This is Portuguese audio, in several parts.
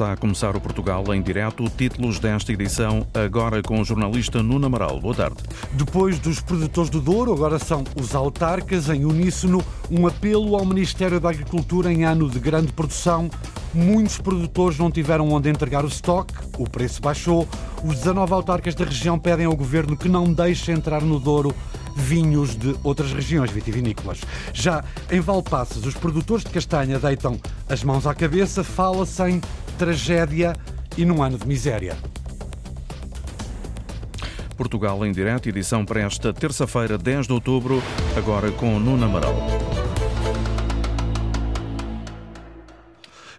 Está a começar o Portugal em direto. Títulos desta edição, agora com o jornalista Nuno Amaral. Boa tarde. Depois dos produtores do Douro, agora são os autarcas, em uníssono, um apelo ao Ministério da Agricultura em ano de grande produção. Muitos produtores não tiveram onde entregar o estoque, o preço baixou. Os 19 autarcas da região pedem ao governo que não deixe entrar no Douro vinhos de outras regiões vitivinícolas. Já em Valpaças, os produtores de castanha deitam as mãos à cabeça, fala-se em tragédia e num ano de miséria. Portugal em direto, edição para esta terça-feira, 10 de outubro, agora com Nuno Amaral.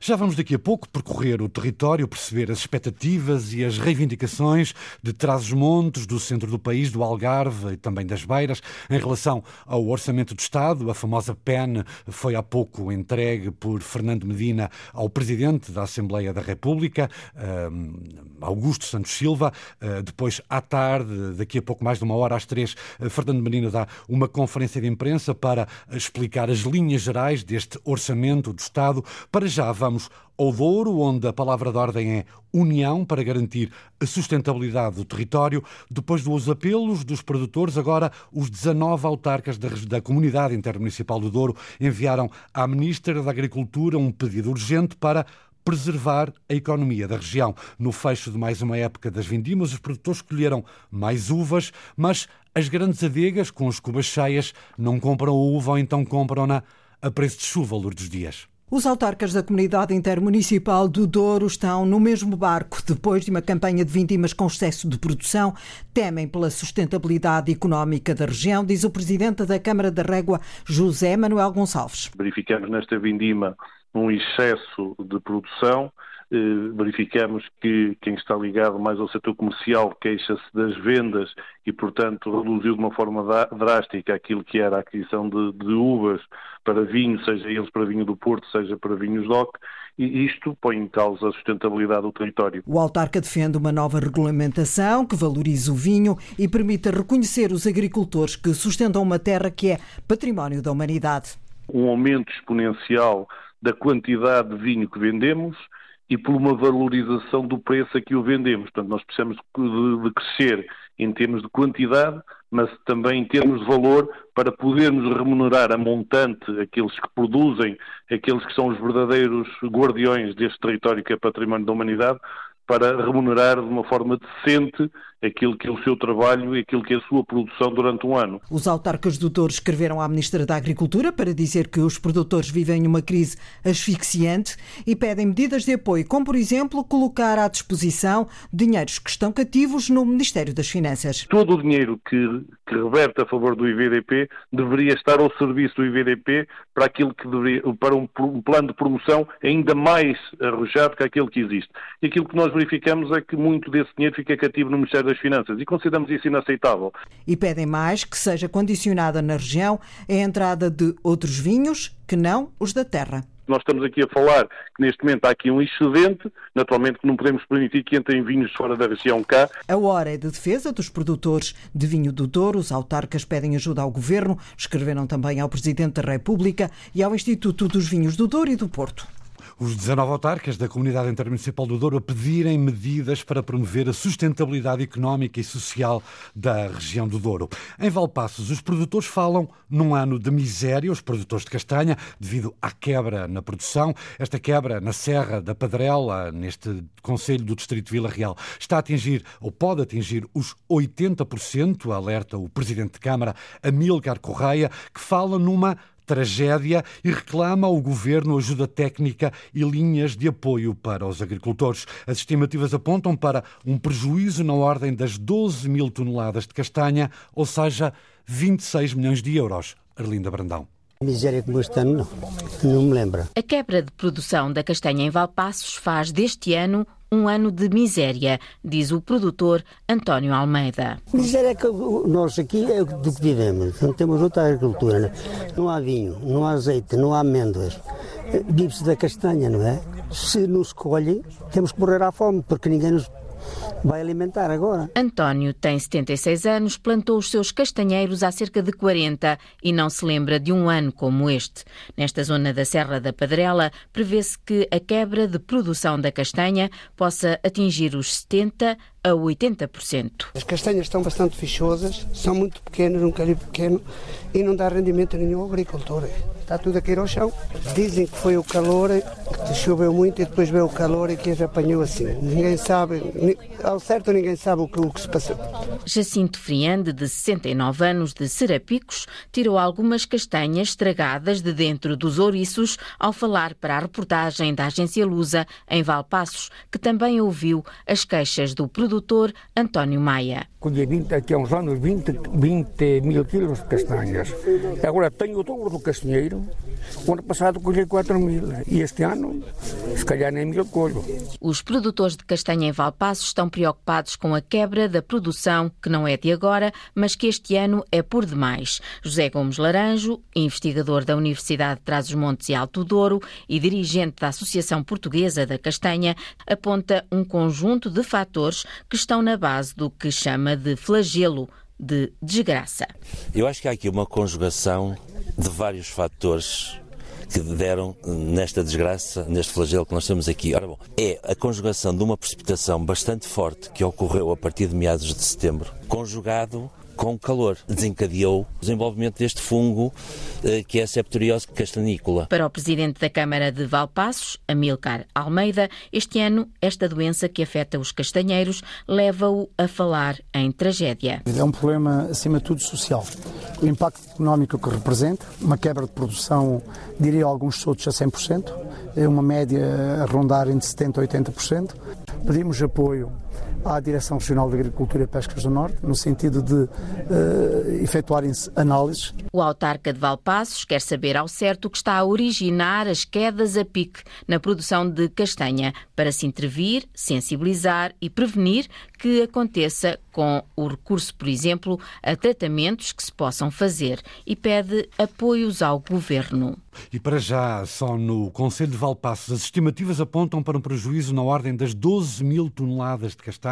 Já vamos daqui a pouco percorrer o território, perceber as expectativas e as reivindicações de Trás-os-Montes, do centro do país, do Algarve e também das Beiras, em relação ao Orçamento do Estado. A famosa PEN foi há pouco entregue por Fernando Medina ao Presidente da Assembleia da República, Augusto Santos Silva. Ah, depois, à tarde, daqui a pouco mais de uma hora, às três, Fernando Medina dá uma conferência de imprensa para explicar as linhas gerais deste Orçamento do Estado. Para já, vamos Vamos ao Douro, onde a palavra de ordem é união para garantir a sustentabilidade do território. Depois dos apelos dos produtores, agora os 19 autarcas da, da Comunidade Intermunicipal do Douro enviaram à Ministra da Agricultura um pedido urgente para preservar a economia da região. No fecho de mais uma época das vindimas, os produtores colheram mais uvas, mas as grandes adegas, com as cubas cheias, não compram a uva ou então compram-na a preço de chuva, Lourdes Dias. Os autarcas da Comunidade Intermunicipal do Douro estão no mesmo barco. Depois de uma campanha de vindimas com excesso de produção, temem pela sustentabilidade económica da região, diz o presidente da Câmara da Régua, José Manuel Gonçalves. Verificamos nesta vindima um excesso de produção verificamos que quem está ligado mais ao setor comercial queixa-se das vendas e, portanto, reduziu de uma forma drástica aquilo que era a aquisição de, de uvas para vinho, seja eles para vinho do Porto, seja para vinhos DOC, e isto põe em causa a sustentabilidade do território. O autarca defende uma nova regulamentação que valorize o vinho e permita reconhecer os agricultores que sustentam uma terra que é património da humanidade. Um aumento exponencial da quantidade de vinho que vendemos, e por uma valorização do preço a que o vendemos. Portanto, nós precisamos de, de crescer em termos de quantidade, mas também em termos de valor, para podermos remunerar a montante aqueles que produzem, aqueles que são os verdadeiros guardiões deste território que é património da humanidade, para remunerar de uma forma decente aquilo que é o seu trabalho e aquilo que é a sua produção durante um ano. Os autarcas do Douro escreveram à Ministra da Agricultura para dizer que os produtores vivem uma crise asfixiante e pedem medidas de apoio, como, por exemplo, colocar à disposição dinheiros que estão cativos no Ministério das Finanças. Todo o dinheiro que, que reverte a favor do IVDP deveria estar ao serviço do IVDP para aquilo que deveria, para um, um plano de promoção ainda mais arrojado que aquele que existe. E aquilo que nós verificamos é que muito desse dinheiro fica cativo no Ministério das Finanças e consideramos isso inaceitável. E pedem mais que seja condicionada na região a entrada de outros vinhos que não os da terra. Nós estamos aqui a falar que neste momento há aqui um excedente, naturalmente que não podemos permitir que entrem vinhos fora da região cá. A hora é de defesa dos produtores de vinho do Douro. Os autarcas pedem ajuda ao Governo, escreveram também ao Presidente da República e ao Instituto dos Vinhos do Douro e do Porto os 19 autarcas da Comunidade Intermunicipal do Douro pedirem medidas para promover a sustentabilidade económica e social da região do Douro. Em Valpassos, os produtores falam num ano de miséria, os produtores de castanha, devido à quebra na produção. Esta quebra na Serra da Padrela, neste Conselho do Distrito de Vila Real, está a atingir, ou pode atingir, os 80%, alerta o Presidente de Câmara, Amílcar Correia, que fala numa tragédia e reclama ao governo ajuda técnica e linhas de apoio para os agricultores. As estimativas apontam para um prejuízo na ordem das 12 mil toneladas de castanha, ou seja, 26 milhões de euros. Arlinda Brandão. Miséria como este ano, não, não me lembra. A quebra de produção da castanha em Valpassos faz deste ano um ano de miséria, diz o produtor António Almeida. Miséria é que nós aqui é do que vivemos, não temos outra agricultura. Né? Não há vinho, não há azeite, não há amêndoas. Vive-se da castanha, não é? Se nos colhem, temos que morrer à fome, porque ninguém nos vai alimentar agora. António tem 76 anos, plantou os seus castanheiros há cerca de 40 e não se lembra de um ano como este. Nesta zona da Serra da Padrela, prevê-se que a quebra de produção da castanha possa atingir os 70 a 80%. As castanhas estão bastante fichosas, são muito pequenas, um calibre pequeno e não dá rendimento a nenhum agricultor. Está tudo a cair ao chão. Dizem que foi o calor, que choveu muito e depois veio o calor e que as apanhou assim. Ninguém sabe, ao certo ninguém sabe o que, o que se passou. Jacinto Friande, de 69 anos, de Serapicos, tirou algumas castanhas estragadas de dentro dos ouriços ao falar para a reportagem da agência Lusa em Valpassos, que também ouviu as queixas do produtor António Maia. Colhi 20, aqui há uns anos 20, 20 mil quilos de castanhas. Agora tenho o dobro do castanheiro. O ano passado colhi 4 mil e este ano, se calhar, nem mil colho. Os produtores de castanha em Valpassos estão preocupados com a quebra da produção, que não é de agora, mas que este ano é por demais. José Gomes Laranjo, investigador da Universidade de Trás-os-Montes e Alto Douro e dirigente da Associação Portuguesa da Castanha, aponta um conjunto de fatores que estão na base do que chama de flagelo de desgraça. Eu acho que há aqui uma conjugação de vários fatores que deram nesta desgraça, neste flagelo que nós temos aqui. Ora bom, é a conjugação de uma precipitação bastante forte que ocorreu a partir de meados de setembro, conjugado com calor. Desencadeou o desenvolvimento deste fungo eh, que é a septoriose castanícola. Para o presidente da Câmara de Valpassos, Amilcar Almeida, este ano esta doença que afeta os castanheiros leva-o a falar em tragédia. É um problema, acima de tudo, social. O impacto económico que representa, uma quebra de produção, diria alguns soltos a 100%, é uma média a rondar entre 70% a 80%. Pedimos apoio à Direção Regional de Agricultura e Pescas do Norte, no sentido de uh, efetuarem-se análises. O autarca de Valpassos quer saber ao certo o que está a originar as quedas a pique na produção de castanha, para se intervir, sensibilizar e prevenir que aconteça com o recurso, por exemplo, a tratamentos que se possam fazer e pede apoios ao governo. E para já, só no Conselho de Valpassos, as estimativas apontam para um prejuízo na ordem das 12 mil toneladas de castanha,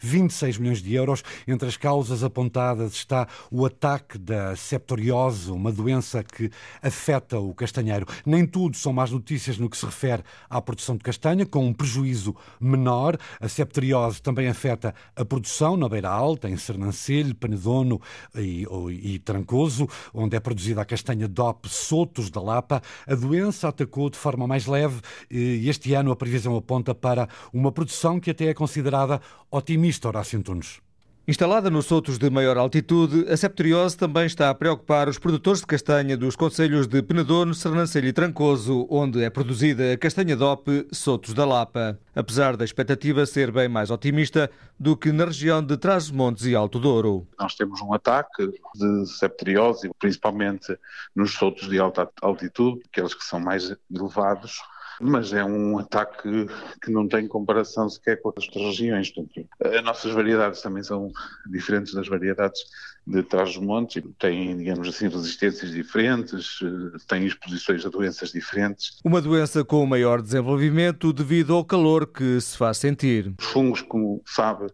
26 milhões de euros. Entre as causas apontadas está o ataque da septoriose, uma doença que afeta o castanheiro. Nem tudo são más notícias no que se refere à produção de castanha, com um prejuízo menor. A septoriose também afeta a produção na Beira Alta, em Sernancelho, Panedono e, e Trancoso, onde é produzida a castanha DOP Sotos da Lapa. A doença atacou de forma mais leve e este ano a previsão aponta para uma produção que até é considerada otimista, Horácio Antunes. Instalada nos sotos de maior altitude, a septoriose também está a preocupar os produtores de castanha dos concelhos de Penedono, Sernancelho e Trancoso, onde é produzida a castanha DOP Sotos da Lapa, apesar da expectativa ser bem mais otimista do que na região de Trás-os-Montes e Alto Douro. Nós temos um ataque de septoriose, principalmente nos sotos de alta altitude, aqueles que são mais elevados, mas é um ataque que não tem comparação sequer com as outras regiões. Portanto, as nossas variedades também são diferentes das variedades de trás-os-montes, têm, digamos assim, resistências diferentes, têm exposições a doenças diferentes. Uma doença com maior desenvolvimento devido ao calor que se faz sentir. Os fungos, como sabe,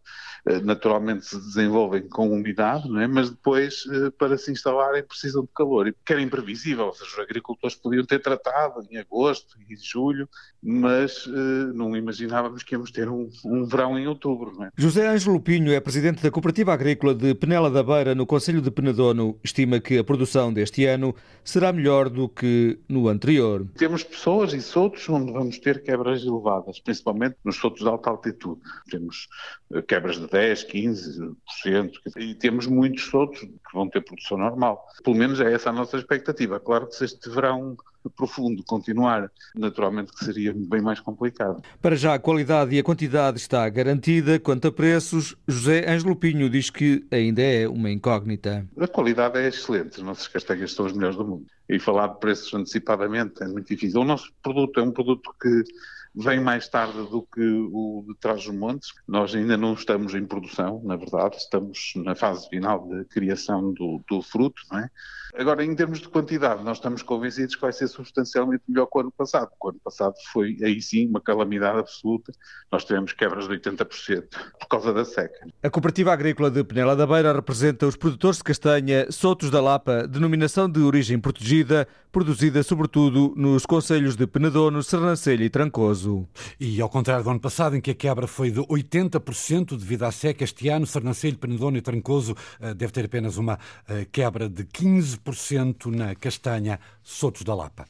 eh, naturalmente se desenvolvem com umidade, não é? mas depois, eh, para se instalarem, precisam de calor. E que era imprevisível, ou seja, os agricultores podiam ter tratado em agosto e julho, mas não imaginávamos que íamos ter um, um verão em outubro. É? José Ângelo Pinho é presidente da Cooperativa Agrícola de Penela da Beira, no Conselho de Penedono. Estima que a produção deste ano será melhor do que no anterior. Temos pessoas e soltos onde vamos ter quebras elevadas, principalmente nos soltos de alta altitude. Temos quebras de 10, 15%, e temos muitos outros que vão ter produção normal. Pelo menos é essa a nossa expectativa. Claro que se este verão profundo continuar, naturalmente que seria bem mais complicado. Para já a qualidade e a quantidade está garantida. Quanto a preços, José Ângelo Pinho diz que ainda é uma incógnita. A qualidade é excelente, as nossas castanhas são as melhores do mundo. E falar de preços antecipadamente é muito difícil. O nosso produto é um produto que vem mais tarde do que o de Trás-os-Montes. Nós ainda não estamos em produção, na verdade, estamos na fase final de criação do, do fruto, não é? Agora, em termos de quantidade, nós estamos convencidos que vai ser substancialmente melhor que o ano passado. O ano passado foi, aí sim, uma calamidade absoluta. Nós tivemos quebras de 80% por causa da seca. A Cooperativa Agrícola de Penela da Beira representa os produtores de castanha Sotos da Lapa, denominação de origem protegida, produzida sobretudo nos concelhos de Penedono, Sernancelho e Trancoso. E ao contrário do ano passado, em que a quebra foi de 80% devido à seca, este ano Sernancelho, Penedono e Trancoso eh, deve ter apenas uma eh, quebra de 15% na castanha Sotos da Lapa.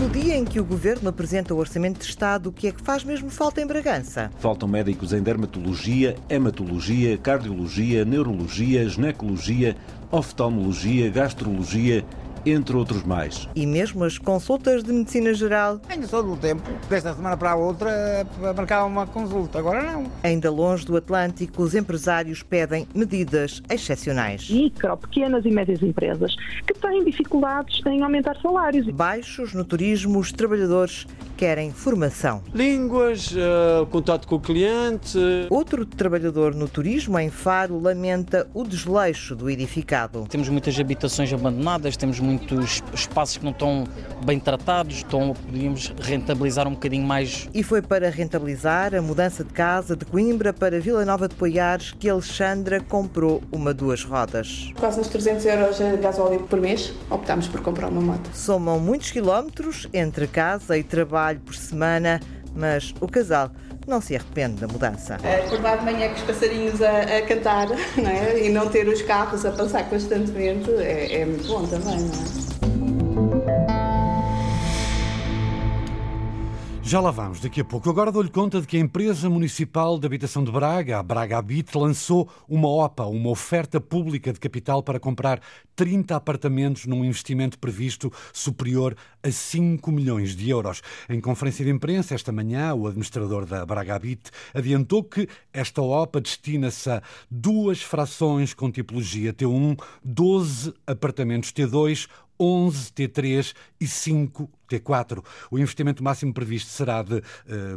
No dia em que o Governo apresenta o Orçamento de Estado, o que é que faz mesmo falta em Bragança? Faltam médicos em dermatologia, hematologia, cardiologia, neurologia, ginecologia, oftalmologia, gastrologia entre outros mais. E mesmo as consultas de medicina geral? Ainda só do tempo, desta semana para a outra, para marcar uma consulta, agora não. Ainda longe do Atlântico, os empresários pedem medidas excepcionais. Micro, pequenas e médias empresas que têm dificuldades em aumentar salários. Baixos no turismo, os trabalhadores querem formação. Línguas, uh, contato com o cliente. Outro trabalhador no turismo, em Faro, lamenta o desleixo do edificado. Temos muitas habitações abandonadas, temos muitos espaços que não estão bem tratados, então podíamos rentabilizar um bocadinho mais. E foi para rentabilizar a mudança de casa de Coimbra para Vila Nova de Poiares que Alexandra comprou uma duas rodas. Quase uns 300 euros de gasóleo por mês, optámos por comprar uma moto. Somam muitos quilómetros entre casa e trabalho por semana, mas o casal não se arrepende da mudança. Acordar de manhã com os passarinhos a, a cantar não é? e não ter os carros a passar constantemente é, é muito bom também, não é? Já lá vamos, daqui a pouco. Agora dou-lhe conta de que a empresa municipal de habitação de Braga, a Braga Habit, lançou uma OPA, uma oferta pública de capital para comprar 30 apartamentos num investimento previsto superior a 5 milhões de euros. Em conferência de imprensa esta manhã, o administrador da Braga Habit adiantou que esta OPA destina-se a duas frações com tipologia T1, 12 apartamentos T2, 11 T3 e 5 T4. O investimento máximo previsto será de uh,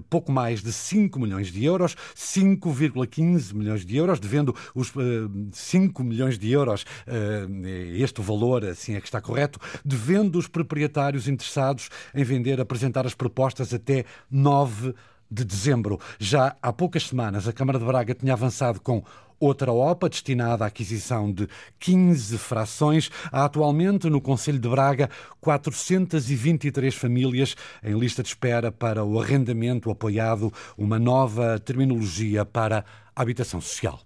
pouco mais de 5 milhões de euros, 5,15 milhões de euros, devendo os uh, eh, 5 milhões de euros, uh, este valor, assim é que está correto, devendo os proprietários interessados em vender apresentar as propostas até 9 de dezembro. Já há poucas semanas, a Câmara de Braga tinha avançado com Outra OPA destinada à aquisição de 15 frações. Há atualmente no Conselho de Braga 423 famílias em lista de espera para o arrendamento apoiado, uma nova terminologia para a habitação social.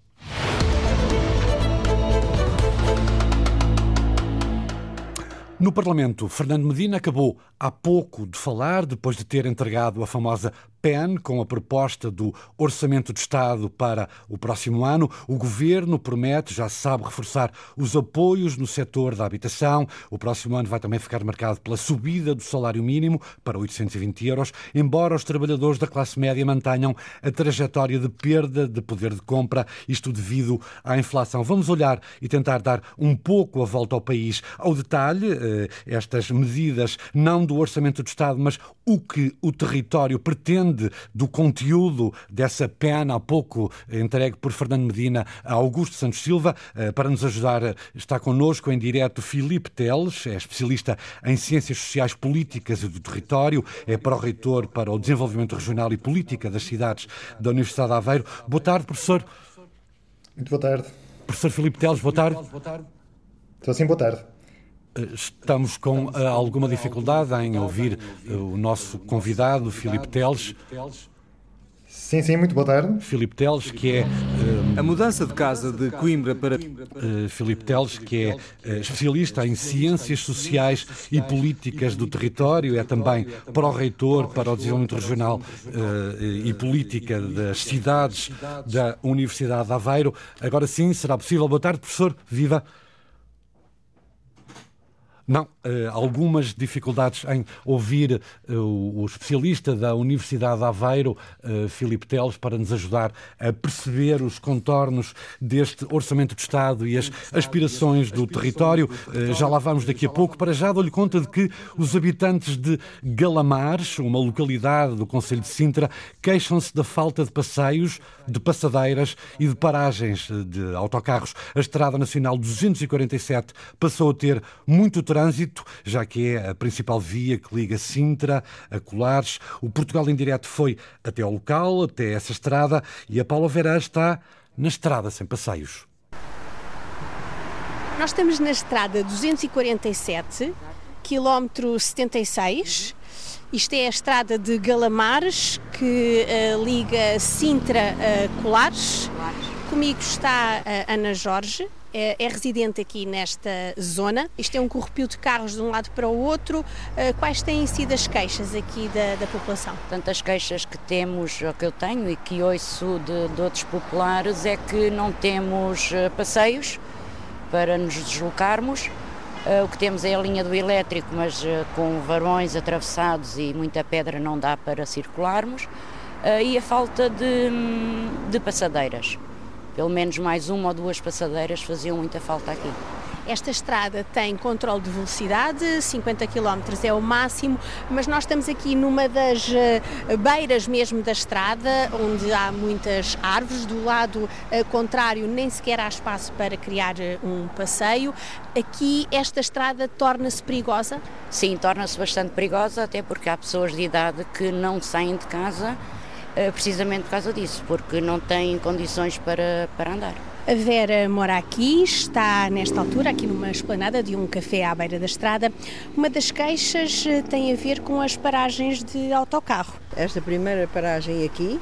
No Parlamento, Fernando Medina acabou há pouco de falar, depois de ter entregado a famosa PEN, com a proposta do Orçamento de Estado para o próximo ano. O Governo promete, já sabe, reforçar os apoios no setor da habitação. O próximo ano vai também ficar marcado pela subida do salário mínimo para 820 euros, embora os trabalhadores da classe média mantenham a trajetória de perda de poder de compra, isto devido à inflação. Vamos olhar e tentar dar um pouco a volta ao país. Ao detalhe, eh, estas medidas não do Orçamento do Estado, mas o que o território pretende do conteúdo dessa pena há pouco entregue por Fernando Medina a Augusto Santos Silva. Eh, para nos ajudar, está connosco em direto Filipe Teles, é especialista em Ciências Sociais Políticas e do Território, é pró-reitor para o Desenvolvimento Regional e Política das Cidades da Universidade de Aveiro. Boa tarde, professor. Muito boa tarde. Professor Filipe Teles, boa tarde. Estou sim, boa tarde. Estamos com eh, alguma dificuldade em ouvir eh, o nosso convidado, Filipe Teles. Sim, sim, muito boa tarde. Filipe Teles, que é. a mudança de casa de Coimbra para. Uh, Filipe Teles, que é uh, especialista em ciências sociais e políticas do território, é também pró-reitor para o desenvolvimento regional e política das cidades da Universidade de Aveiro. Agora sim, será possível. Boa tarde, professor. Viva. Não, eh, algumas dificuldades em ouvir eh, o especialista da Universidade de Aveiro, eh, Filipe Teles, para nos ajudar a perceber os contornos deste Orçamento de Estado e as aspirações do território. Já lá vamos daqui a pouco. Para já dou-lhe conta de que os habitantes de Galamares, uma localidade do Conselho de Sintra, queixam-se da falta de passeios, de passadeiras e de paragens de autocarros. A Estrada Nacional 247 passou a ter muito trânsito, já que é a principal via que liga Sintra a Colares. O Portugal em Direto foi até ao local, até essa estrada, e a Paula Vera está na estrada sem passeios. Nós estamos na estrada 247, quilómetro 76. Isto é a estrada de Galamares, que uh, liga Sintra a Colares. Comigo está a Ana Jorge, é, é, residente aqui nesta zona. Isto é um corrupio de carros de um lado para o outro. Uh, quais têm sido as queixas aqui da, da população? Portanto, as queixas que temos, ou que eu tenho e que ouço de, de outros populares, é que não temos uh, passeios para nos deslocarmos. O que temos é a linha do elétrico, mas com varões atravessados e muita pedra não dá para circularmos. E a falta de, hum, de passadeiras pelo menos mais uma ou duas passadeiras faziam muita falta aqui. Esta estrada tem controle de velocidade, 50 km é o máximo, mas nós estamos aqui numa das eh, beiras mesmo da estrada, onde há muitas árvores. Do lado eh, contrário, nem sequer há espaço para criar eh, um passeio. Aqui, esta estrada torna-se perigosa? Sim, torna-se bastante perigosa, até porque há pessoas de idade que não saem de casa precisamente por causa disso, porque não têm condições para, para andar. A Vera mora aqui, está nesta altura aqui numa esplanada de um café à beira da estrada. Uma das queixas eh, tem a ver com as paragens de autocarro. Esta primeira paragem aqui,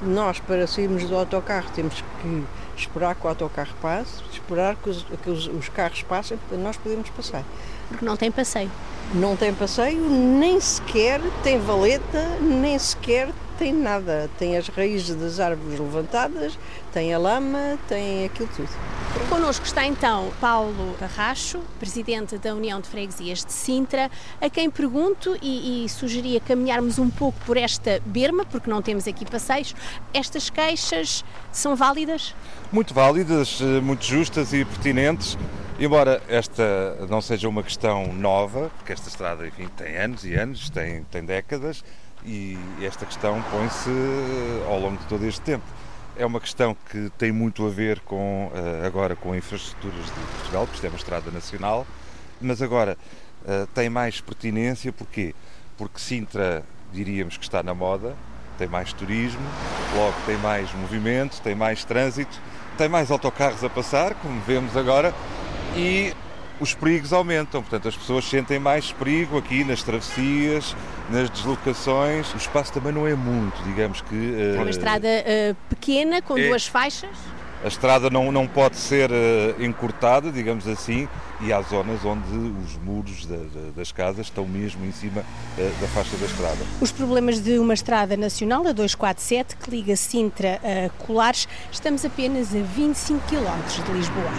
nós para sairmos do autocarro temos que esperar que o autocarro passe, esperar que os, que os, os carros passem para nós podermos passar. Porque não tem passeio. Não tem passeio, nem sequer tem valeta, nem sequer tem nada. Tem as raízes das árvores levantadas, tem a lama, tem aquilo tudo. Connosco está então Paulo Barracho, presidente da União de Freguesias de Sintra, a quem pergunto e, e sugeria caminharmos um pouco por esta berma, porque não temos aqui passeios. Estas queixas são válidas? Muito válidas, eh, muito justas e pertinentes. Embora esta não seja uma questão nova, porque esta estrada enfim, tem anos e anos, tem, tem décadas, e esta questão põe-se ao longo de todo este tempo. É uma questão que tem muito a ver com eh, agora com infraestruturas de Portugal, porque isto é uma estrada nacional, mas agora eh, tem mais pertinência porquê? Porque Sintra diríamos que está na moda, tem mais turismo, logo tem mais movimento, tem mais trânsito, tem mais autocarros a passar, como vemos agora, e os perigos aumentam, portanto as pessoas sentem mais perigo aqui nas travessias, nas deslocações. O espaço também não é muito, digamos que. É uma estrada uh, pequena com é, duas faixas? A estrada não, não pode ser uh, encurtada, digamos assim, e há zonas onde os muros da, da, das casas estão mesmo em cima uh, da faixa da estrada. Os problemas de uma estrada nacional, a 247, que liga Sintra a Colares, estamos apenas a 25 km de Lisboa.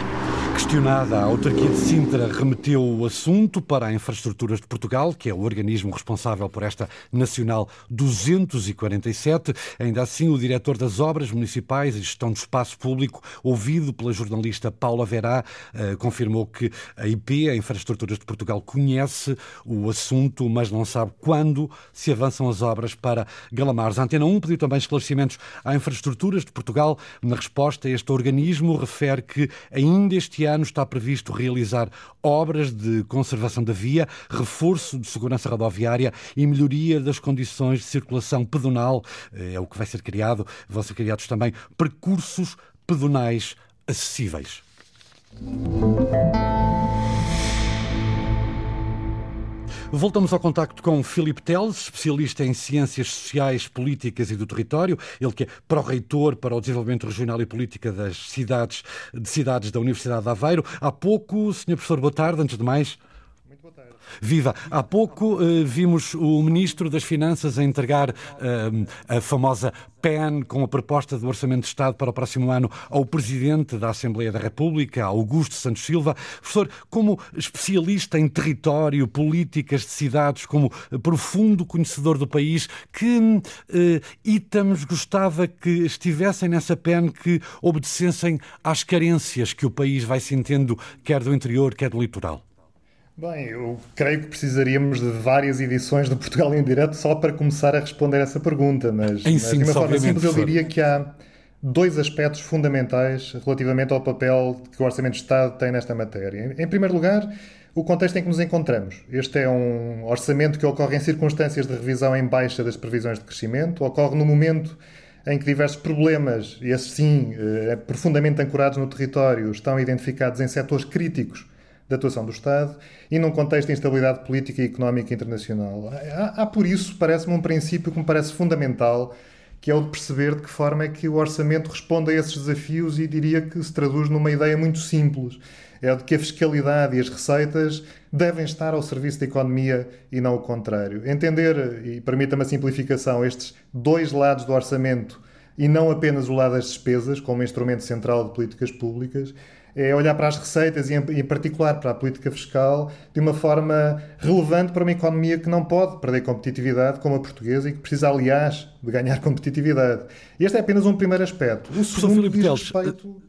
Questionada, a autarquia de Sintra remeteu o assunto para a Infraestruturas de Portugal, que é o organismo responsável por esta Nacional 247. Ainda assim, o diretor das Obras Municipais e Gestão do Espaço Público público, ouvido pela jornalista Paula Verá, eh, confirmou que a IP, a Infraestruturas de Portugal, conhece o assunto, mas não sabe quando se avançam as obras para Galamares. A Antena 1 pediu também esclarecimentos à Infraestruturas de Portugal. Na resposta, este organismo refere que ainda este ano está previsto realizar obras de conservação da via, reforço de segurança rodoviária e melhoria das condições de circulação pedonal. Eh, é o que vai ser criado. Vão ser criados também percursos pedonais acessíveis. Voltamos ao contacto com Filipe Teles, especialista em Ciências Sociais, Políticas e do Território, ele que é pró-reitor para o Desenvolvimento Regional e Política das cidades, de cidades da Universidade de Aveiro. Há pouco, Sr. Professor, boa tarde, antes de mais. Viva! Há pouco uh, vimos o Ministro das Finanças a entregar uh, a famosa PEN com a proposta do Orçamento de Estado para o próximo ano ao Presidente da Assembleia da República, Augusto Santos Silva. Professor, como especialista em território, políticas de cidades, como profundo conhecedor do país, que uh, itens gostava que estivessem nessa PEN que obedecessem às carências que o país vai sentindo, quer do interior, quer do litoral? Bem, eu creio que precisaríamos de várias edições do Portugal em Direto só para começar a responder essa pergunta, mas, em mas sim, de uma forma simples eu diria que há dois aspectos fundamentais relativamente ao papel que o Orçamento de Estado tem nesta matéria. Em primeiro lugar, o contexto em que nos encontramos. Este é um orçamento que ocorre em circunstâncias de revisão em baixa das previsões de crescimento, ocorre no momento em que diversos problemas, e esses sim, eh, profundamente ancorados no território, estão identificados em setores críticos da atuação do Estado e num contexto de instabilidade política e económica internacional. Há, há, por isso, parece-me um princípio que me parece fundamental, que é o de perceber de que forma é que o orçamento responde a esses desafios e diria que se traduz numa ideia muito simples. É o de que a fiscalidade e as receitas devem estar ao serviço da economia e não o contrário. Entender, e permita-me a simplificação, estes dois lados do orçamento e não apenas o lado das despesas, como instrumento central de políticas públicas, é olhar para as receitas e, em particular, para a política fiscal de uma forma relevante para uma economia que não pode perder competitividade, como a portuguesa, e que precisa, aliás, de ganhar competitividade. Este é apenas um primeiro aspecto. O segundo diz respeito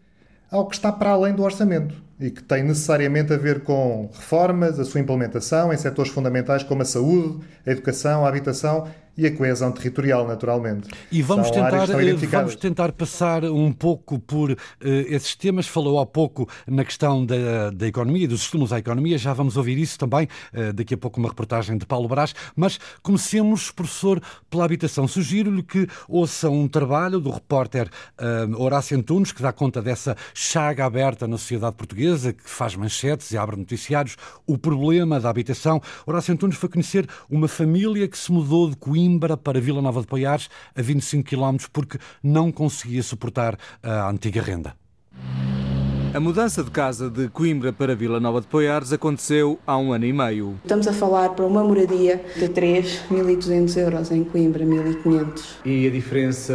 ao que está para além do orçamento e que tem necessariamente a ver com reformas, a sua implementação em setores fundamentais como a saúde, a educação, a habitação e a coesão territorial, naturalmente. E vamos São tentar, estão vamos tentar passar um pouco por uh, esses temas. Falou há pouco na questão da, da economia, dos estímulos à economia. Já vamos ouvir isso também, uh, daqui a pouco uma reportagem de Paulo Brás. Mas comecemos, professor, pela habitação. Sugiro-lhe que ouça um trabalho do repórter uh, Horácio Antunes, que dá conta dessa chaga aberta na sociedade portuguesa, que faz manchetes e abre noticiários, o problema da habitação. Horácio Antunes foi conhecer uma família que se mudou de Coimbra para Vila Nova de Poiares, a 25 km, porque não conseguia suportar a antiga renda. A mudança de casa de Coimbra para Vila Nova de Poiares aconteceu há um ano e meio. Estamos a falar para uma moradia de 3, 1.200 euros em Coimbra, 1.500. E a diferença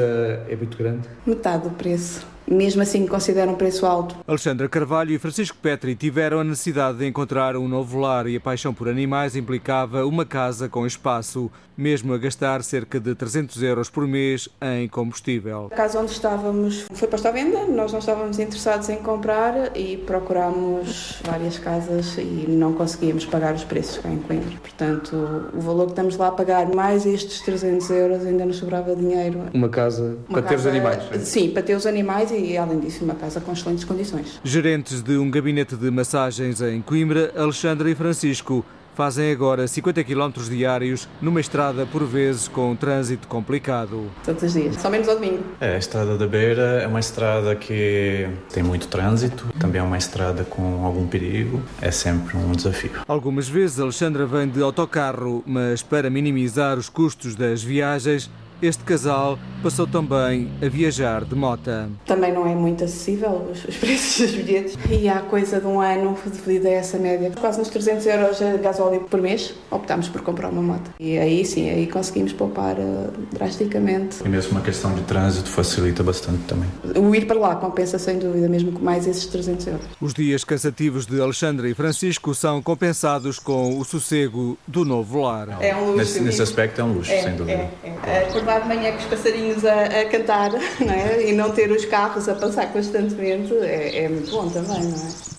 é muito grande? Metade do preço mesmo assim considera um preço alto. Alexandra Carvalho e Francisco Petri tiveram a necessidade de encontrar um novo lar e a paixão por animais implicava uma casa com espaço, mesmo a gastar cerca de 300 euros por mês em combustível. A casa onde estávamos foi posta à venda, nós não estávamos interessados em comprar e procurámos várias casas e não conseguíamos pagar os preços cá em Coimbra. Portanto, o valor que estamos lá a pagar, mais estes 300 euros, ainda nos sobrava dinheiro. Uma casa Uma para ter os casa- animais? Sim, para ter os animais e, além disso, uma casa com excelentes condições. Gerentes de um gabinete de massagens em Coimbra, Alexandra e Francisco fazem agora 50 km diários numa estrada por vezes com um trânsito complicado. Todos os dias, só menos ao domingo. É, a Estrada da Beira é uma estrada que tem muito trânsito, também é uma estrada com algum perigo, é sempre um desafio. Algumas vezes Alexandra vem de autocarro, mas para minimizar os custos das viagens, este casal passou também a viajar de mota. Também não é muito acessível os, os preços dos bilhetes. E há coisa de um ano, devido a essa média, quase uns 300 euros de gasóleo por mês, optámos por comprar uma moto. E aí sim, aí conseguimos poupar eh, drasticamente. E mesmo uma questão de trânsito facilita bastante também. O ir para lá compensa sem dúvida, mesmo com mais esses 300 euros. Os dias cansativos de Alexandra e Francisco são compensados com o sossego do novo lar. É um luxo. Nesse, nesse aspecto é um luxo, É, sem dúvida. é, é. Acordar de manhã com os passarinhos a, a cantar não é? e não ter os carros a passar constantemente é, é muito bom também, não é?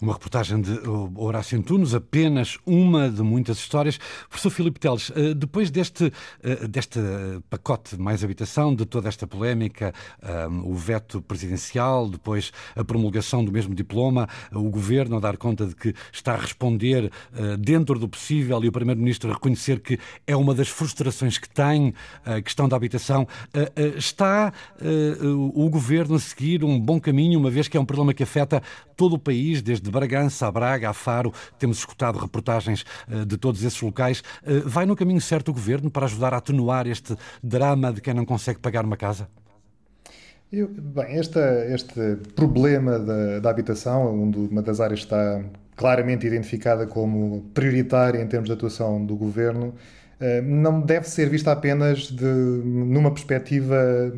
Uma reportagem de uh, Horácio Antunes, apenas uma de muitas histórias. Professor Filipe Teles, uh, depois deste, uh, deste pacote mais habitação, de toda esta polémica, o veto presidencial, depois a promulgação do mesmo diploma, o governo a dar conta de que está a responder dentro do possível e o primeiro-ministro a reconhecer que é uma das frustrações que tem a questão da habitação, está o governo a seguir um bom caminho, uma vez que é um problema que afeta todo o país, desde Bragança a Braga, a Faro, temos escutado reportagens uh, de todos esses locais. Uh, vai no caminho certo o governo para ajudar a atenuar este drama de quem não consegue pagar uma casa? Eu, bem, esta, este problema da, da habitação, onde uma das áreas está claramente identificada como prioritária em termos de atuação do governo, não deve ser vista apenas de, numa perspectiva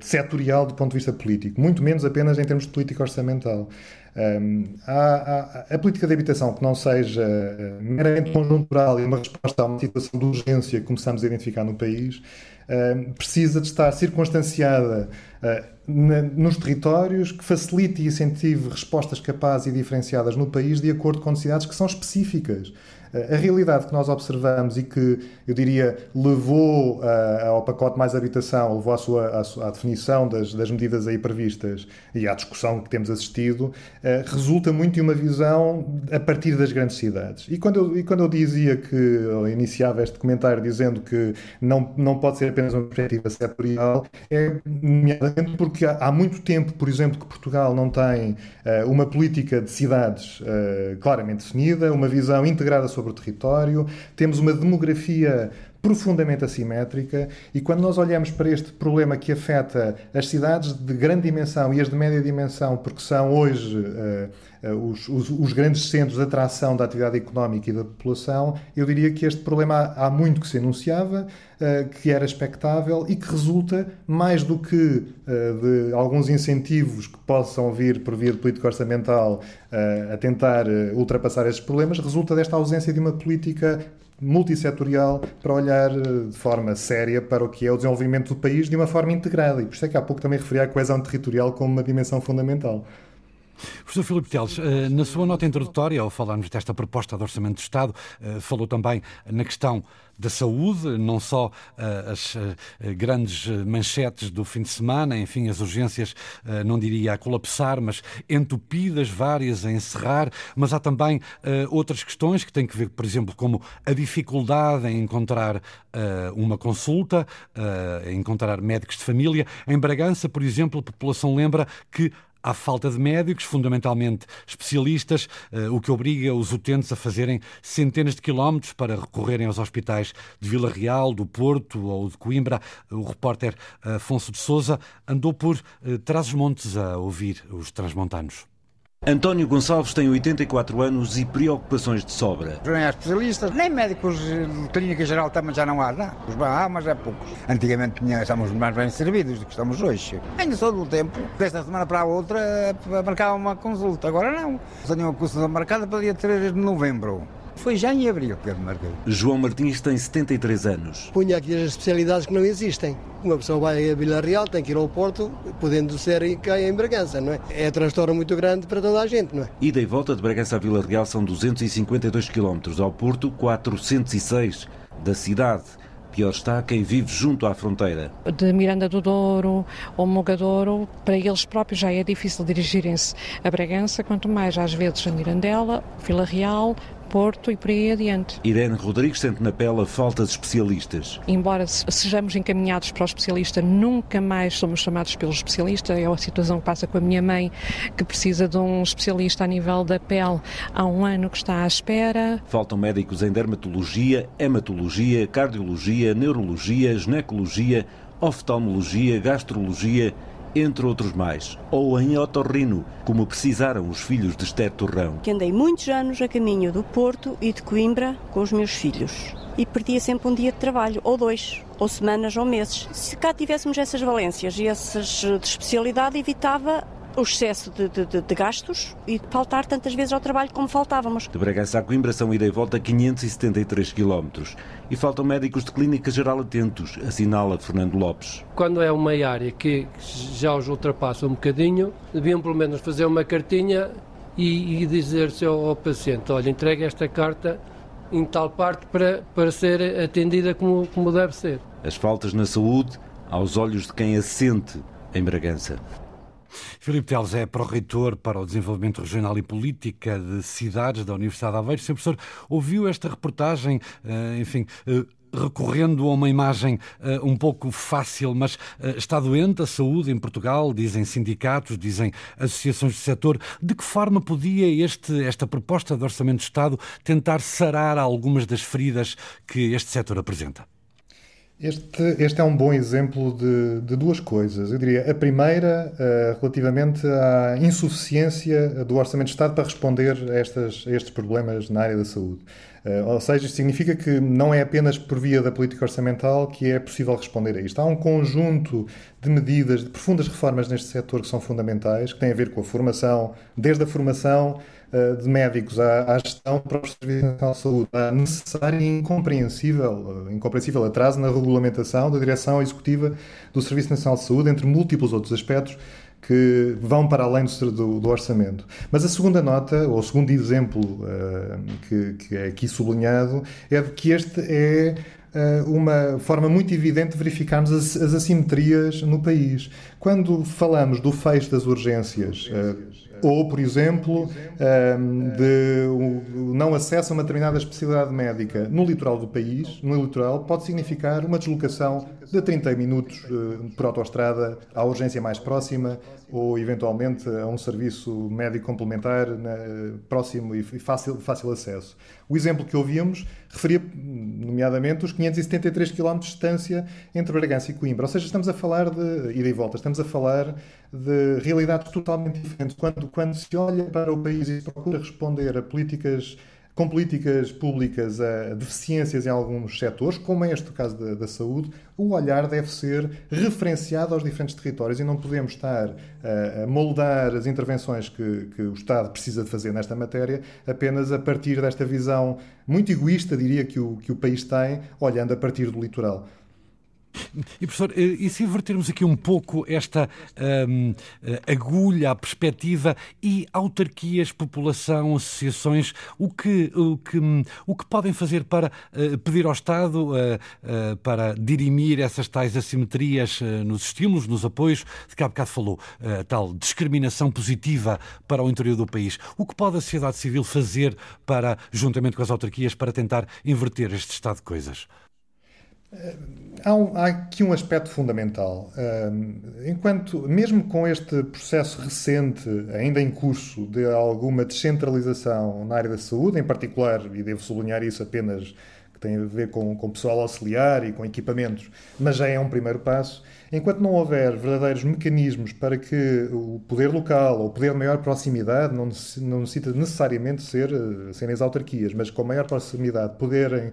setorial do ponto de vista político, muito menos apenas em termos de política orçamental. Um, a, a, a, política de habitação que não seja uh, meramente conjuntural e uma resposta a uma situação de urgência que começamos a identificar no país, uh, precisa de estar circunstanciada uh, na, nos territórios, que facilite e incentive respostas capazes e diferenciadas no país de acordo com necessidades que são específicas. A realidade que nós observamos e que, eu diria, levou uh, ao pacote mais habitação, levou à, sua, à, sua, à definição das, das, medidas aí previstas e à discussão que temos assistido, uh, resulta muito de uma visão a partir das grandes cidades. E quando eu, e quando eu dizia que, eu iniciava este comentário dizendo que não, não pode ser apenas uma perspectiva setorial, é nomeadamente porque há, há muito tempo, por exemplo, que Portugal não tem uh, uma política de cidades claramente definida, uma visão integrada sobre sobre o território, temos uma demografia profundamente assimétrica e quando nós olhamos para este problema que afeta as cidades de grande dimensão e as de média dimensão, porque são hoje uh, os, os, os, grandes centros de atração da atividade económica e da população, eu diria que este problema há, há muito que se anunciava, uh, que era expectável e que resulta mais do que de alguns incentivos que possam vir por via de política orçamental a tentar ultrapassar estes problemas, resulta desta ausência de uma política multissetorial para olhar eh, de forma séria para o que é o desenvolvimento do país de uma forma integrada. E por isso é que há pouco também referi a coesão territorial como uma dimensão fundamental. Professor Filipe Teles, eh, na sua nota introdutória, ao falarmos desta proposta de Orçamento do Estado, eh, falou também na questão da saúde, não só eh, as grandes manchetes do fim de semana, enfim, as urgências, não diria a colapsar, mas entupidas, várias a encerrar, mas há também outras questões que têm que ver, por exemplo, como a dificuldade em encontrar uma consulta, em encontrar médicos de família. Em Bragança, por exemplo, a população lembra que Há falta de médicos, fundamentalmente especialistas, eh, o que obriga os utentes a fazerem centenas de quilómetros para recorrerem aos hospitais de Vila Real, do Porto ou de Coimbra. O repórter Afonso de Souza andou por eh, Trás-os-Montes a ouvir os transmontanos. António Gonçalves tem 84 anos e preocupações de sobra. Não há especialistas, nem médicos de clínica geral também já não há, não. Os há, mas é poucos. Antigamente estamos mais bem servidos do que estamos hoje. Ainda sou do tempo, desta semana para a outra, marcava uma consulta. Agora não. Tenho uma consulta marcada para dia 3 de novembro. Foi já em abril que eu marquei. João Martins tem 73 anos. Punha aqui as especialidades que não existem. Uma pessoa vai a Vila Real, tem que ir ao Porto, podendo ser cá em Bragança, não é? É um transtorno muito grande para toda a gente, não é? Ida e volta de Bragança a Vila Real são 252 km, ao Porto 406 da cidade. Pior está quem vive junto à fronteira. De Miranda do Douro ou Mogadouro, para eles próprios já é difícil dirigirem-se a Bragança, quanto mais às vezes a Mirandela, Vila Real, Porto e por aí adiante. Irene Rodrigues sente na pele a falta de especialistas. Embora sejamos encaminhados para o especialista, nunca mais somos chamados pelo especialista. É a situação que passa com a minha mãe, que precisa de um especialista a nível da pele há um ano que está à espera. Faltam médicos em dermatologia, hematologia, cardiologia, neurologia, ginecologia, oftalmologia, gastrologia entre outros mais, ou em otorrino, como precisaram os filhos de Esther Torrão. Que andei muitos anos a caminho do Porto e de Coimbra com os meus filhos e perdia sempre um dia de trabalho, ou dois, ou semanas ou meses. Se cá tivéssemos essas valências e essas de especialidade, evitava o excesso de, de, de, gastos e de faltar tantas vezes ao trabalho como faltávamos. De Bragança a Coimbra são ida e volta 573 quilómetros e faltam médicos de clínica geral atentos, assinala Fernando Lopes. Quando é uma área que já os ultrapassa um bocadinho, deviam pelo menos fazer uma cartinha e, e dizer-se ao, ao paciente, olha, entregue esta carta em tal parte para, para ser atendida como, como deve ser. As faltas na saúde aos olhos de quem a sente em Bragança. Filipe Teles é pró-reitor para o Desenvolvimento Regional e Política de Cidades da Universidade de Aveiro. Sr. Professor, ouviu esta reportagem, eh, enfim, eh, recorrendo a uma imagem uh, um pouco fácil, mas está doente a saúde em Portugal, dizem sindicatos, dizem associações do setor. De que forma podia este, esta proposta de Orçamento de Estado tentar sarar algumas das feridas que este setor apresenta? Este, este é um bom exemplo de, de, duas coisas. Eu diria, a primeira, uh, relativamente à insuficiência do Orçamento de Estado para responder a, estas, a estes problemas na área da saúde. Uh, ou seja, isto significa que não é apenas por via da política orçamental que é possível responder a isto. Há um conjunto de medidas, de profundas reformas neste setor que são fundamentais, que têm a ver com a formação, desde a formação de médicos à, à, gestão para o Serviço Nacional de Saúde. Há necessário e incompreensível, uh, incompreensível atraso na regulamentação da direção executiva do Serviço Nacional de Saúde, entre múltiplos outros aspectos que vão para além do, do, orçamento. Mas a segunda nota, ou o segundo exemplo uh, que, que, é aqui sublinhado, é de que este é uh, uma forma muito evidente de verificarmos as, as, assimetrias no país. Quando falamos do fecho das urgências, uh, ou, por exemplo, de o não acesso a uma determinada especialidade médica no litoral do país, no litoral, pode significar uma deslocação de 30 minutos por autoestrada à urgência mais próxima ou, eventualmente, a um serviço médico complementar próximo e fácil, fácil acesso. O exemplo que ouvimos referia, nomeadamente, os 573 km de distância entre Bragança e Coimbra. Ou seja, estamos a falar de ida e volta, estamos a falar de realidades totalmente diferentes. Quando, quando se olha para o país e procura responder a políticas com políticas públicas a deficiências em alguns setores, como é este o caso da, da, saúde, o olhar deve ser referenciado aos diferentes territórios e não podemos estar a, a moldar as intervenções que, que, o Estado precisa de fazer nesta matéria apenas a partir desta visão muito egoísta, diria, que o, que o país tem, olhando a partir do litoral. E professor, eh, e se invertermos aqui um pouco esta um, eh, agulha, a perspectiva e autarquias, população, associações, o que, o que, o que podem fazer para uh, pedir ao Estado uh, uh, para dirimir essas tais assimetrias nos estímulos, nos apoios, de que há bocado falou, tal discriminação positiva para o interior do país. O que pode a sociedade civil fazer para, juntamente com as autarquias, para tentar inverter este estado de coisas? Há, um, há, aqui um aspecto fundamental. Enquanto, mesmo com este processo recente, ainda em curso, de alguma descentralização na área da saúde, em particular, e devo sublinhar isso apenas que tem a ver com, com pessoal auxiliar e com equipamentos, mas já é um primeiro passo. Enquanto não houver verdadeiros mecanismos para que o poder local ou o poder de maior proximidade, não, não necessita necessariamente ser, eh, serem as autarquias, mas com maior proximidade, poderem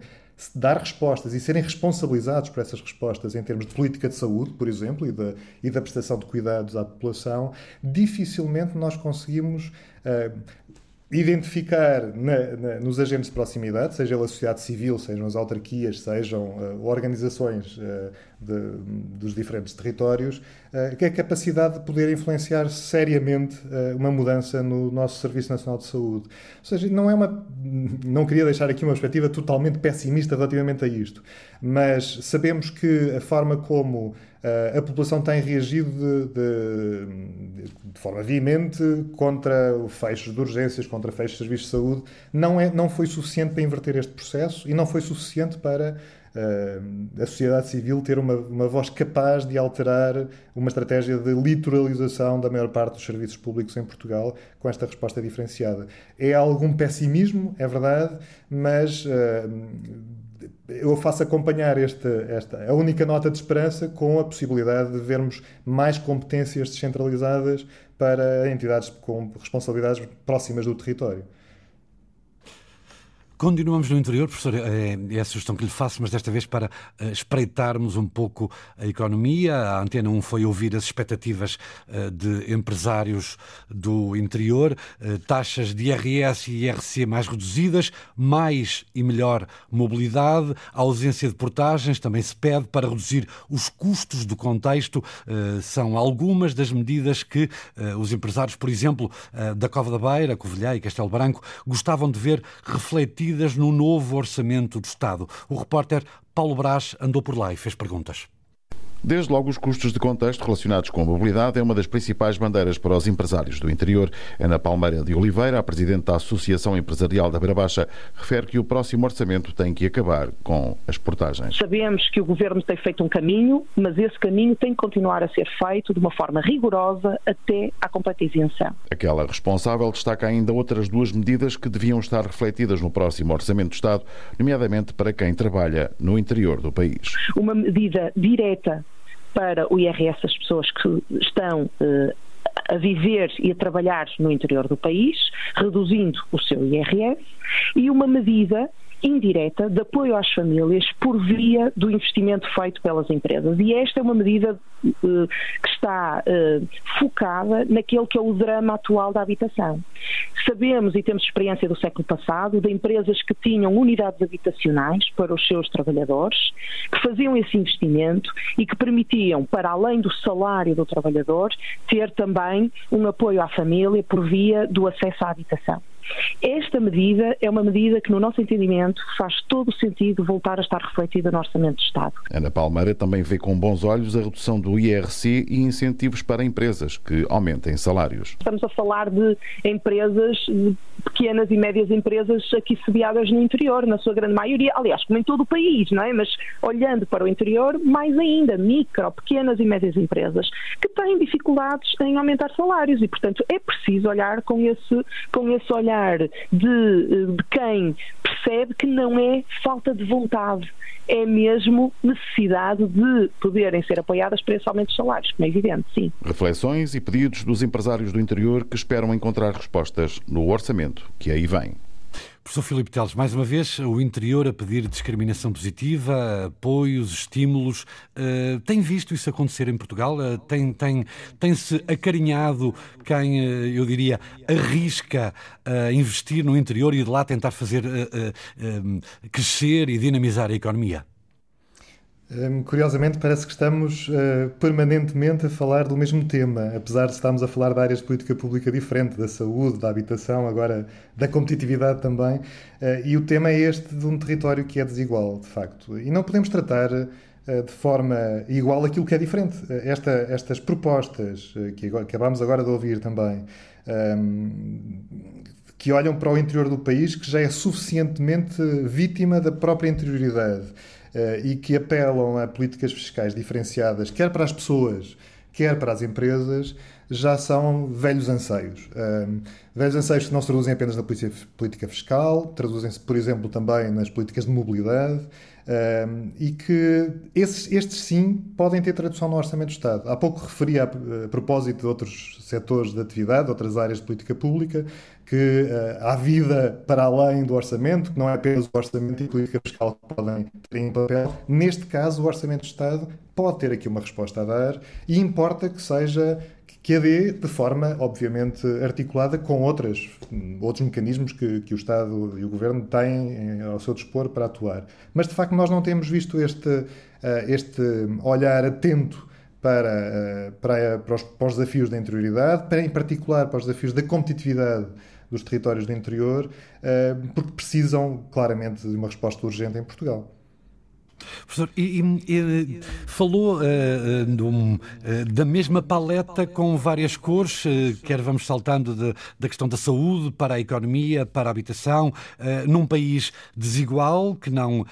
dar respostas e serem responsabilizados por essas respostas em termos de política de saúde, por exemplo, e da, e da prestação de cuidados à população, dificilmente nós conseguimos uh, identificar na, na, nos agentes de proximidade, seja a sociedade civil, sejam as autarquias, sejam uh, organizações uh, de, dos diferentes territórios, uh, que é a capacidade de poder influenciar seriamente uma mudança no nosso Serviço Nacional de Saúde. Ou seja, não é uma. Não queria deixar aqui uma perspectiva totalmente pessimista relativamente a isto, mas sabemos que a forma como a população tem reagido de, de, de, forma veemente contra o fecho de urgências, contra fechos de serviços de saúde. Não, é, não foi suficiente para inverter este processo e não foi suficiente para uh, a sociedade civil ter uma, uma voz capaz de alterar uma estratégia de litoralização da maior parte dos serviços públicos em Portugal com esta resposta diferenciada. É algum pessimismo, é verdade, mas. Uh, eu faço acompanhar esta, esta, a única nota de esperança com a possibilidade de vermos mais competências descentralizadas para entidades com responsabilidades próximas do território. Continuamos no interior, professor, é, é a sugestão que lhe faço, mas desta vez para eh, espreitarmos um pouco a economia. A Antena 1 foi ouvir as expectativas eh, de empresários do interior, eh, taxas de IRS e IRC mais reduzidas, mais e melhor mobilidade, ausência de portagens também se pede para reduzir os custos do contexto. São algumas das medidas que os empresários, por exemplo, da Cova da Beira, Covilhã e Castelo Branco, gostavam de ver refletir no novo orçamento do Estado. O repórter Paulo Brás andou por lá e fez perguntas. Desde logo, os custos de contexto relacionados com a mobilidade é uma das principais bandeiras para os empresários do interior. Ana Palmeira de Oliveira, a presidente da Associação Empresarial da Beira Baixa, refere que o próximo orçamento tem que acabar com as portagens. Sabemos que o governo tem feito um caminho, mas esse caminho tem que continuar a ser feito de uma forma rigorosa até à completa isenção. Aquela responsável destaca ainda outras duas medidas que deviam estar refletidas no próximo orçamento do Estado, nomeadamente para quem trabalha no interior do país. Uma medida direta para o IRS das pessoas que estão eh, a viver e a trabalhar no interior do país, reduzindo o seu IRS, e uma medida indireta de apoio às famílias por via do investimento feito pelas empresas. E esta é uma medida uh, que está uh, focada naquele que é o drama atual da habitação. Sabemos e temos experiência do século passado de empresas que tinham unidades habitacionais para os seus trabalhadores, que faziam esse investimento e que permitiam, para além do salário do trabalhador, ter também um apoio à família por via do acesso à habitação. Esta medida é uma medida que, no nosso entendimento, faz todo o sentido voltar a estar refletida no Orçamento de Estado. Ana Palmeira também vê com bons olhos a redução do IRC e incentivos para empresas que aumentem salários. Estamos a falar de empresas, de pequenas e médias empresas aqui sediadas no interior, na sua grande maioria, aliás, como em todo o país, não é? Mas olhando para o interior, mais ainda, micro, pequenas e médias empresas que têm dificuldades em aumentar salários e, portanto, é preciso olhar com esse, com esse olhar de, de quem percebe que não é falta de vontade, é mesmo necessidade de poderem ser apoiadas para esse aumento de salários, como é evidente, sim. Reflexões e pedidos dos empresários do interior que esperam encontrar respostas no orçamento que aí vem. Professor Filipe Teles, mais uma vez, o interior a pedir discriminação positiva, apoios, estímulos. Uh, tem visto isso acontecer em Portugal? Uh, tem, tem, tem-se acarinhado quem, uh, eu diria, arrisca investir no interior e de lá tentar fazer crescer e dinamizar a economia? Hum, curiosamente, parece que estamos uh, permanentemente a falar do mesmo tema, apesar de estarmos a falar de áreas de política pública diferente, da saúde, da habitação, agora da competitividade também. Uh, e o tema é este de um território que é desigual, de facto. E não podemos tratar uh, de forma igual aquilo que é diferente. Esta, estas propostas que agora, acabámos agora de ouvir também. Um, que olham para o interior do país, que já é suficientemente vítima da própria interioridade e que apelam a políticas fiscais diferenciadas, quer para as pessoas, quer para as empresas, já são velhos anseios. Um, velhos anseios que não se traduzem apenas na política fiscal, traduzem-se, por exemplo, também nas políticas de mobilidade e que esses, estes sim podem ter tradução no Orçamento do Estado. Há pouco referi a, a propósito de outros setores de atividade, outras áreas de política pública, que uh, há vida para além do orçamento, que não é apenas o orçamento e a política fiscal que podem ter em papel. Neste caso, o Orçamento do Estado pode ter aqui uma resposta a dar e importa que seja dê de forma, obviamente, articulada com outras, outros mecanismos que, que o Estado e o Governo têm ao seu dispor para atuar. Mas, de facto, nós não temos visto este, eh, este olhar atento para, eh, para, para, os, para os desafios da interioridade, para, em particular para os desafios da competitividade dos territórios do interior, eh, porque precisam claramente de uma resposta urgente em Portugal. Professor, e, e, falou uh, uh, da mesma paleta com várias cores, uh, quer vamos saltando de, da questão da saúde para a economia, para a habitação, num país desigual, que não,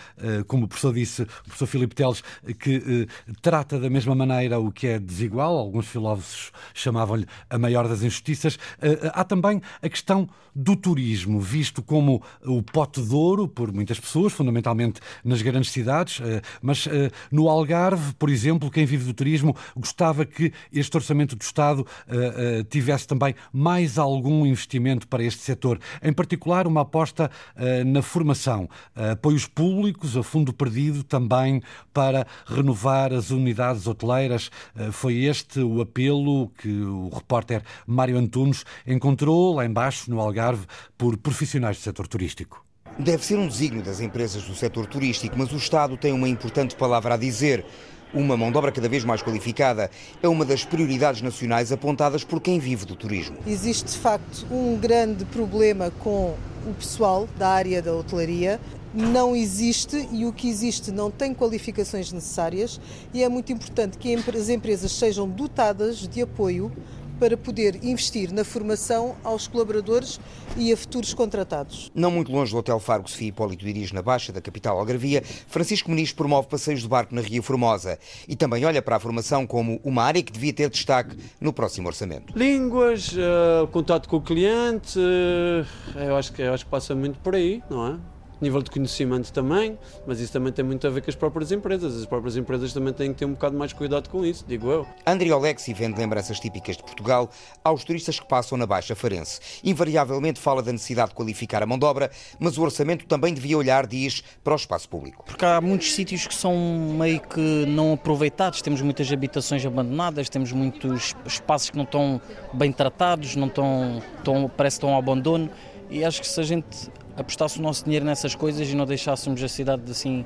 como o professor disse, o professor Filipe Teles, que trata da mesma maneira o que é desigual, alguns filósofos chamavam-lhe a maior das injustiças. há também a questão do turismo, visto como o pote de ouro por muitas pessoas, fundamentalmente nas grandes cidades, eh, mas eh, no Algarve, por exemplo, quem vive do turismo gostava que este orçamento do Estado eh, tivesse também mais algum investimento para este setor, em particular uma aposta na formação, apoios públicos a fundo perdido também para renovar as unidades hoteleiras. Foi este o apelo que o repórter Mário Antunes encontrou lá embaixo no Algarve por profissionais do setor turístico. Deve ser um desígnio das empresas do setor turístico, mas o Estado tem uma importante palavra a dizer. Uma mão de obra cada vez mais qualificada é uma das prioridades nacionais apontadas por quem vive do turismo. Existe de facto um grande problema com o pessoal da área da hotelaria não existe e o que existe não tem qualificações necessárias e é muito importante que as empresas sejam dotadas de apoio para poder investir na formação aos colaboradores e a futuros contratados. Não muito longe do Hotel Fargo Sofia Hipólito dirige na Baixa da capital Algarvia, Francisco Muniz promove passeios de barco na Ria Formosa e também olha para a formação como uma área que devia ter destaque no próximo orçamento. Línguas, uh, contato com o cliente, uh, eu, acho que, eu acho que passa muito por aí, não é? Nível de conhecimento também, mas isso também tem muito a ver com as próprias empresas. As próprias empresas também têm que ter um bocado mais cuidado com isso, digo eu. André Olexi vende lembranças típicas de Portugal aos turistas que passam na Baixa Farense. Invariavelmente fala da necessidade de qualificar a mão de obra, mas o orçamento também devia olhar, diz, para o espaço público. Porque há muitos sítios que são meio que não aproveitados, temos muitas habitações abandonadas, temos muitos espaços que não estão bem tratados, não estão, estão parece que estão ao abandono e acho que se a gente apostasse o nosso dinheiro nessas coisas e não deixássemos a cidade assim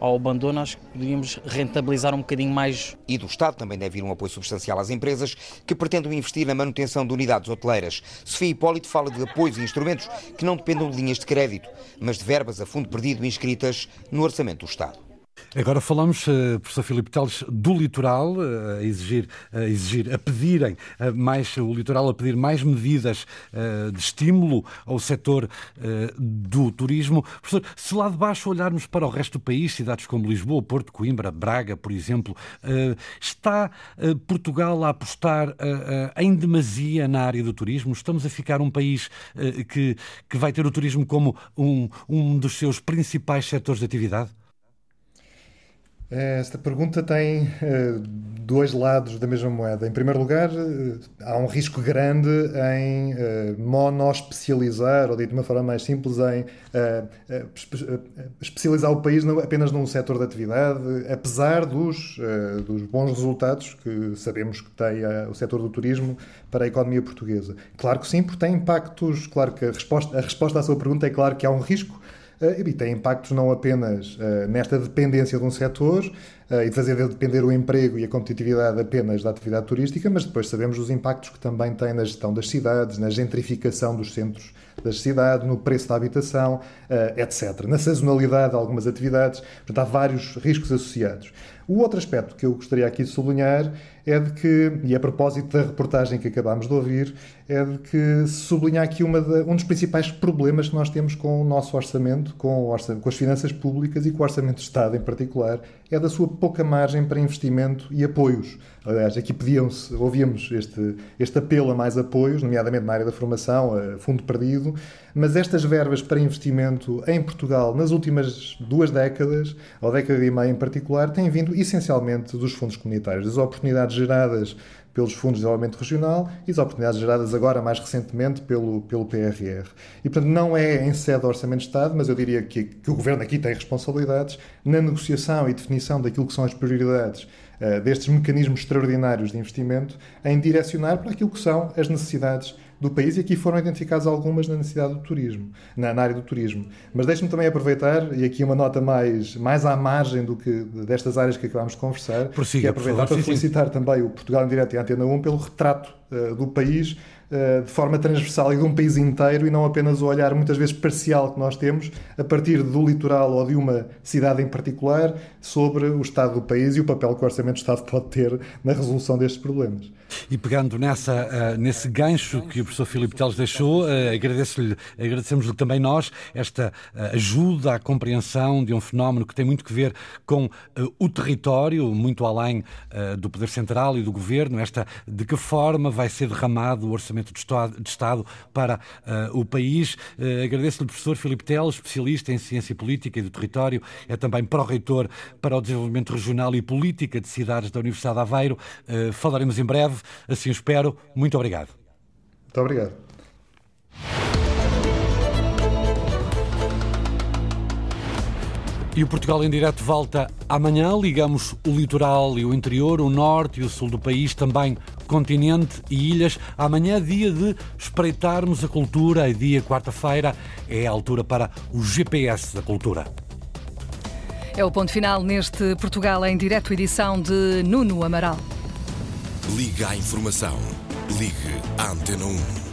ao abandono, acho que podíamos rentabilizar um bocadinho mais. E do Estado também deve vir um apoio substancial às empresas que pretendem investir na manutenção de unidades hoteleiras. Sofia Hipólito fala de apoios e instrumentos que não dependam de linhas de crédito, mas de verbas a fundo perdido inscritas no orçamento do Estado. Agora falamos, uh, professor Filipe Teles, do litoral, uh, a exigir, a exigir, a pedirem uh, mais, o litoral a pedir mais medidas de estímulo ao setor do turismo. Professor, se lá de baixo olharmos para o resto do país, cidades como Lisboa, Porto, Coimbra, Braga, por exemplo, está Portugal a apostar em demasia na área do turismo? Estamos a ficar um país que, que vai ter o turismo como um, um dos seus principais setores de atividade? Esta pergunta tem uh, dois lados da mesma moeda. Em primeiro lugar, uh, há um risco grande em uh, monospecializar, ou dito de uma forma mais simples, em especializar o país apenas num setor de atividade, apesar dos, dos bons resultados que sabemos que tem o setor do turismo para a economia portuguesa. Claro que sim, porque tem impactos. Claro que a resposta, a resposta à sua pergunta é claro que há um risco eh, e tem impactos não apenas eh, nesta dependência de um setor eh, e fazer depender o emprego e a competitividade apenas da atividade turística, mas depois sabemos os impactos que também tem na gestão das cidades, na gentrificação dos centros das cidades, no preço da habitação, etc. Na sazonalidade de algumas atividades. Portanto, há vários riscos associados. O outro aspecto que eu gostaria aqui de sublinhar é de que, e a propósito da reportagem que acabámos de ouvir, é de que se sublinha aqui uma de, um dos principais problemas que nós temos com o nosso orçamento, com, orçamento, com as finanças públicas e com o orçamento de Estado em particular, é da sua pouca margem para investimento e apoios. Aliás, aqui pediam-se, ouvíamos este, este apelo a mais apoios, nomeadamente na área da formação, fundo perdido, mas estas verbas para investimento em Portugal nas últimas duas décadas, ou década e meia em particular, têm vindo essencialmente dos fundos comunitários, das oportunidades geradas pelos Fundos de Desenvolvimento Regional e as oportunidades geradas agora, mais recentemente, pelo, pelo PRR. E, portanto, não é em sede do Orçamento de Estado, mas eu diria que, que o Governo aqui tem responsabilidades na negociação e definição daquilo que são as prioridades uh, destes mecanismos extraordinários de investimento em direcionar para aquilo que são as necessidades do país e aqui foram identificadas algumas na necessidade do turismo, na, na área do turismo. Mas deixe-me também aproveitar, e aqui uma nota mais, mais à margem do que destas áreas que acabámos de conversar, Prossiga, que é aproveitar favor, para felicitar também o Portugal em Direto e a Antena 1 pelo retrato uh, do país de forma transversal e de um país inteiro e não apenas o olhar muitas vezes parcial que nós temos a partir do litoral ou de uma cidade em particular sobre o estado do país e o papel que o Orçamento do Estado pode ter na resolução destes problemas. E pegando nessa, uh, nesse gancho que o professor Filipe Teles deixou, uh, agradeço-lhe, agradecemos-lhe também nós esta uh, ajuda à compreensão de um fenómeno que tem muito que ver com o território, muito além do Poder Central e do Governo, esta de que forma vai ser derramado o Orçamento de Estado, de Estado para o país. agradeço-lhe, professor Filipe Teles, especialista em Ciência Política e do Território, é também pró-reitor para o Desenvolvimento Regional e Política de Cidades da Universidade de Aveiro. falaremos em breve assim espero. Muito obrigado. Muito obrigado. E o Portugal em Direto volta amanhã. Ligamos o litoral e o interior, o norte e o sul do país, também continente e ilhas. Amanhã, dia de espreitarmos a cultura, e dia quarta-feira é a altura para o GPS da cultura. É o ponto final neste Portugal em Direto, edição de Nuno Amaral. Liga à informação. Ligue à Antena 1.